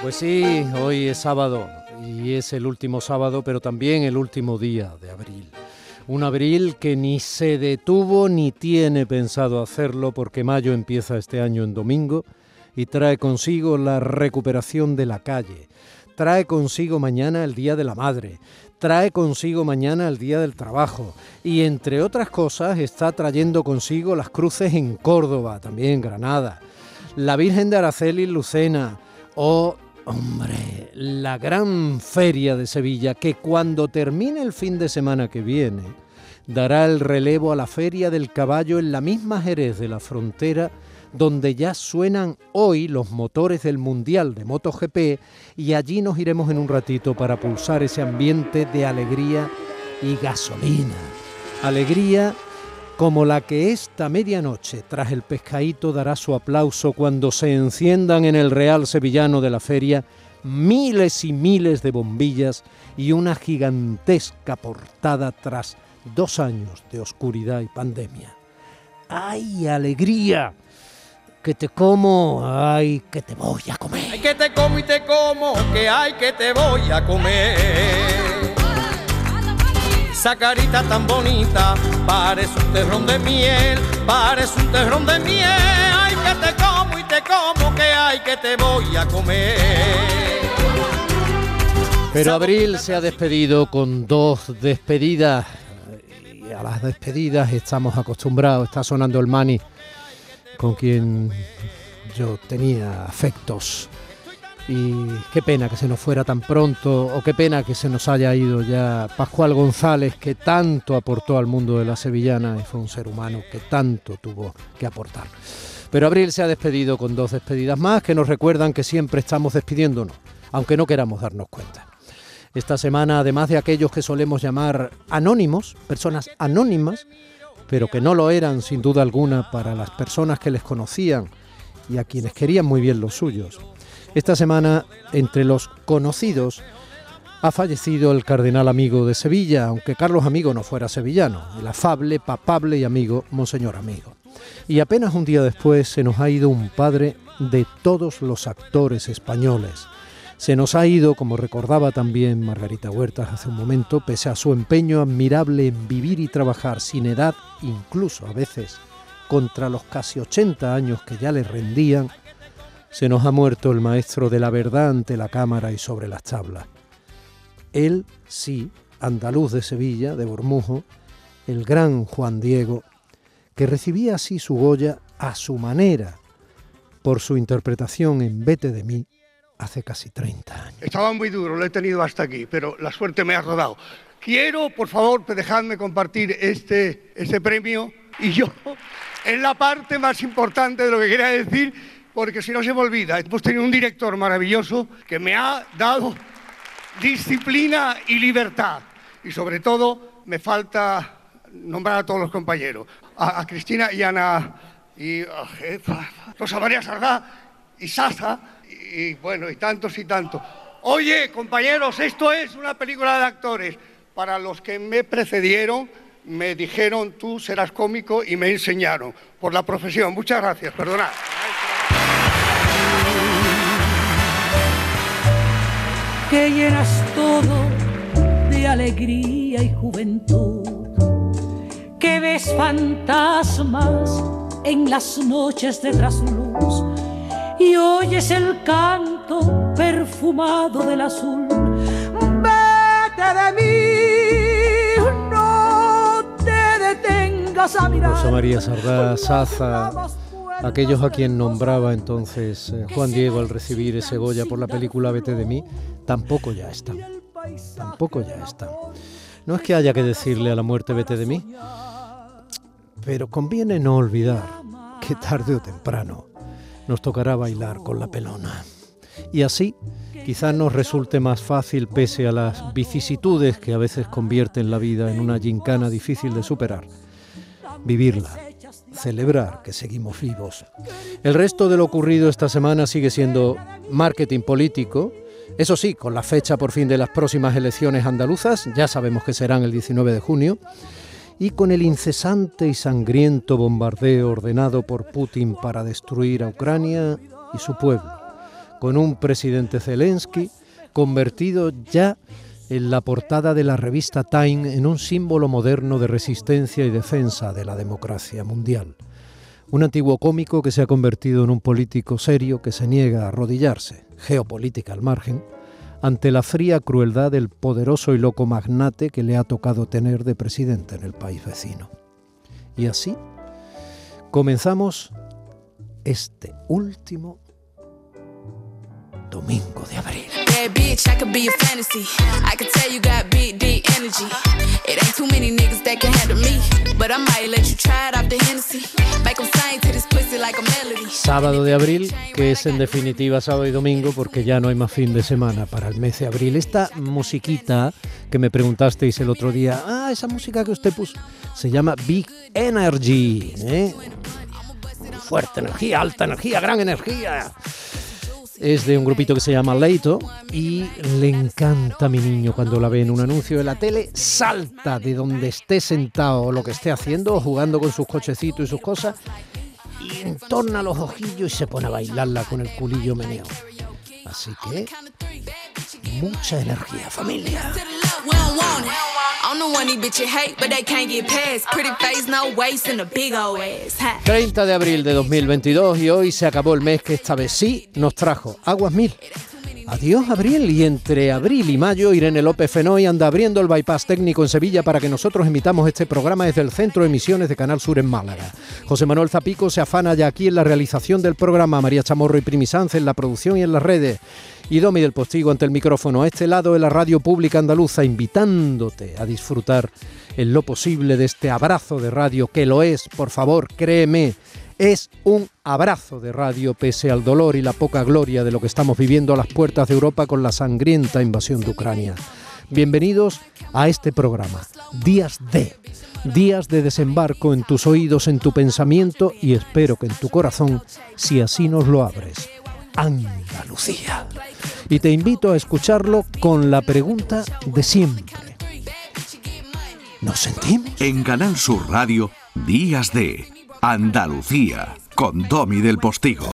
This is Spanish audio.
Pues sí, hoy es sábado y es el último sábado, pero también el último día de abril. Un abril que ni se detuvo ni tiene pensado hacerlo porque mayo empieza este año en domingo y trae consigo la recuperación de la calle. Trae consigo mañana el Día de la Madre, trae consigo mañana el Día del Trabajo y entre otras cosas está trayendo consigo las cruces en Córdoba, también en Granada, la Virgen de Araceli Lucena o Hombre, la gran feria de Sevilla, que cuando termine el fin de semana que viene, dará el relevo a la feria del caballo en la misma Jerez de la frontera, donde ya suenan hoy los motores del Mundial de MotoGP y allí nos iremos en un ratito para pulsar ese ambiente de alegría y gasolina. Alegría como la que esta medianoche tras el pescadito dará su aplauso cuando se enciendan en el Real Sevillano de la feria miles y miles de bombillas y una gigantesca portada tras dos años de oscuridad y pandemia. ¡Ay, alegría! Que te como, ay, que te voy a comer. Ay, que te como y te como, que ay, que te voy a comer esa carita tan bonita, parece un terrón de miel, parece un terrón de miel, ay que te como y te como, que ay que te voy a comer. Pero Abril se ha despedido con dos despedidas y a las despedidas estamos acostumbrados, está sonando el mani con quien yo tenía afectos y qué pena que se nos fuera tan pronto o qué pena que se nos haya ido ya Pascual González que tanto aportó al mundo de la sevillana y fue un ser humano que tanto tuvo que aportar. Pero Abril se ha despedido con dos despedidas más que nos recuerdan que siempre estamos despidiéndonos, aunque no queramos darnos cuenta. Esta semana, además de aquellos que solemos llamar anónimos, personas anónimas, pero que no lo eran sin duda alguna para las personas que les conocían y a quienes querían muy bien los suyos, esta semana, entre los conocidos, ha fallecido el cardenal amigo de Sevilla, aunque Carlos Amigo no fuera sevillano, el afable, papable y amigo Monseñor Amigo. Y apenas un día después se nos ha ido un padre de todos los actores españoles. Se nos ha ido, como recordaba también Margarita Huertas hace un momento, pese a su empeño admirable en vivir y trabajar sin edad, incluso a veces contra los casi 80 años que ya le rendían, se nos ha muerto el maestro de la verdad ante la cámara y sobre las tablas. Él, sí, andaluz de Sevilla, de Bormujo, el gran Juan Diego, que recibía así su Goya a su manera por su interpretación en Vete de mí hace casi 30 años. Estaba muy duro, lo he tenido hasta aquí, pero la suerte me ha rodado. Quiero, por favor, dejadme compartir este, este premio y yo, en la parte más importante de lo que quería decir, porque si no se me olvida, hemos tenido un director maravilloso que me ha dado disciplina y libertad. Y sobre todo me falta nombrar a todos los compañeros, a, Cristina y Ana, y a Rosa María Sardá y Sasa, y, bueno, y tantos y tantos. Oye, compañeros, esto es una película de actores. Para los que me precedieron, me dijeron, tú serás cómico y me enseñaron por la profesión. Muchas gracias, perdonad. Que llenas todo de alegría y juventud, que ves fantasmas en las noches de trasluz y oyes el canto perfumado del azul. Vete de mí, no te detengas a mirar. Rosa María Sardá, Saza aquellos a quien nombraba entonces eh, Juan Diego al recibir ese Goya por la película Vete de mí, tampoco ya están. Tampoco ya están. No es que haya que decirle a la muerte Vete de mí, pero conviene no olvidar que tarde o temprano nos tocará bailar con la pelona. Y así quizás nos resulte más fácil, pese a las vicisitudes que a veces convierten la vida en una gincana difícil de superar, vivirla celebrar que seguimos vivos. El resto de lo ocurrido esta semana sigue siendo marketing político, eso sí, con la fecha por fin de las próximas elecciones andaluzas, ya sabemos que serán el 19 de junio, y con el incesante y sangriento bombardeo ordenado por Putin para destruir a Ucrania y su pueblo, con un presidente Zelensky convertido ya en la portada de la revista Time en un símbolo moderno de resistencia y defensa de la democracia mundial. Un antiguo cómico que se ha convertido en un político serio que se niega a arrodillarse, geopolítica al margen, ante la fría crueldad del poderoso y loco magnate que le ha tocado tener de presidente en el país vecino. Y así comenzamos este último domingo de abril. Sábado de abril, que es en definitiva sábado y domingo porque ya no hay más fin de semana para el mes de abril. Esta musiquita que me preguntasteis el otro día, ah, esa música que usted puso, se llama Big Energy. ¿eh? Fuerte energía, alta energía, gran energía es de un grupito que se llama Leito y le encanta a mi niño cuando la ve en un anuncio de la tele, salta de donde esté sentado o lo que esté haciendo, jugando con sus cochecitos y sus cosas, y entorna los ojillos y se pone a bailarla con el culillo meneo. Así que, mucha energía, familia. 30 de abril de 2022 y hoy se acabó el mes que esta vez sí nos trajo Aguas Mil. Adiós abril y entre abril y mayo Irene López Fenoy anda abriendo el bypass técnico en Sevilla para que nosotros emitamos este programa desde el centro de emisiones de Canal Sur en Málaga. José Manuel Zapico se afana ya aquí en la realización del programa, María Chamorro y Primisanz en la producción y en las redes y Domi del Postigo ante el micrófono a este lado de la radio pública andaluza invitándote a disfrutar en lo posible de este abrazo de radio que lo es, por favor, créeme es un abrazo de radio pese al dolor y la poca gloria de lo que estamos viviendo a las puertas de Europa con la sangrienta invasión de Ucrania. Bienvenidos a este programa, Días de, días de desembarco en tus oídos, en tu pensamiento y espero que en tu corazón, si así nos lo abres. Andalucía. Y te invito a escucharlo con la pregunta de siempre. ¿Nos sentimos? En Canal Sur Radio, Días de Andalucía, con Domi del Postigo.